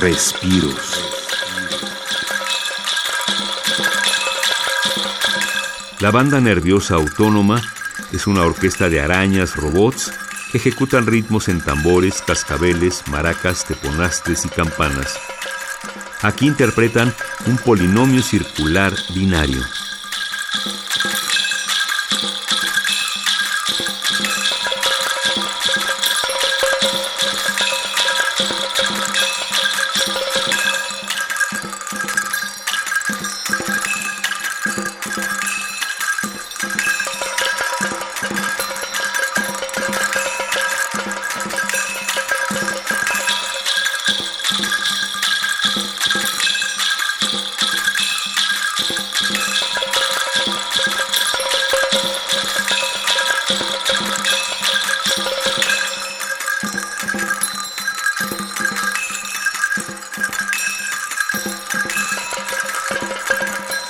respiros. La banda nerviosa autónoma es una orquesta de arañas, robots, que ejecutan ritmos en tambores, cascabeles, maracas, teponastres y campanas. Aquí interpretan un polinomio circular binario. you.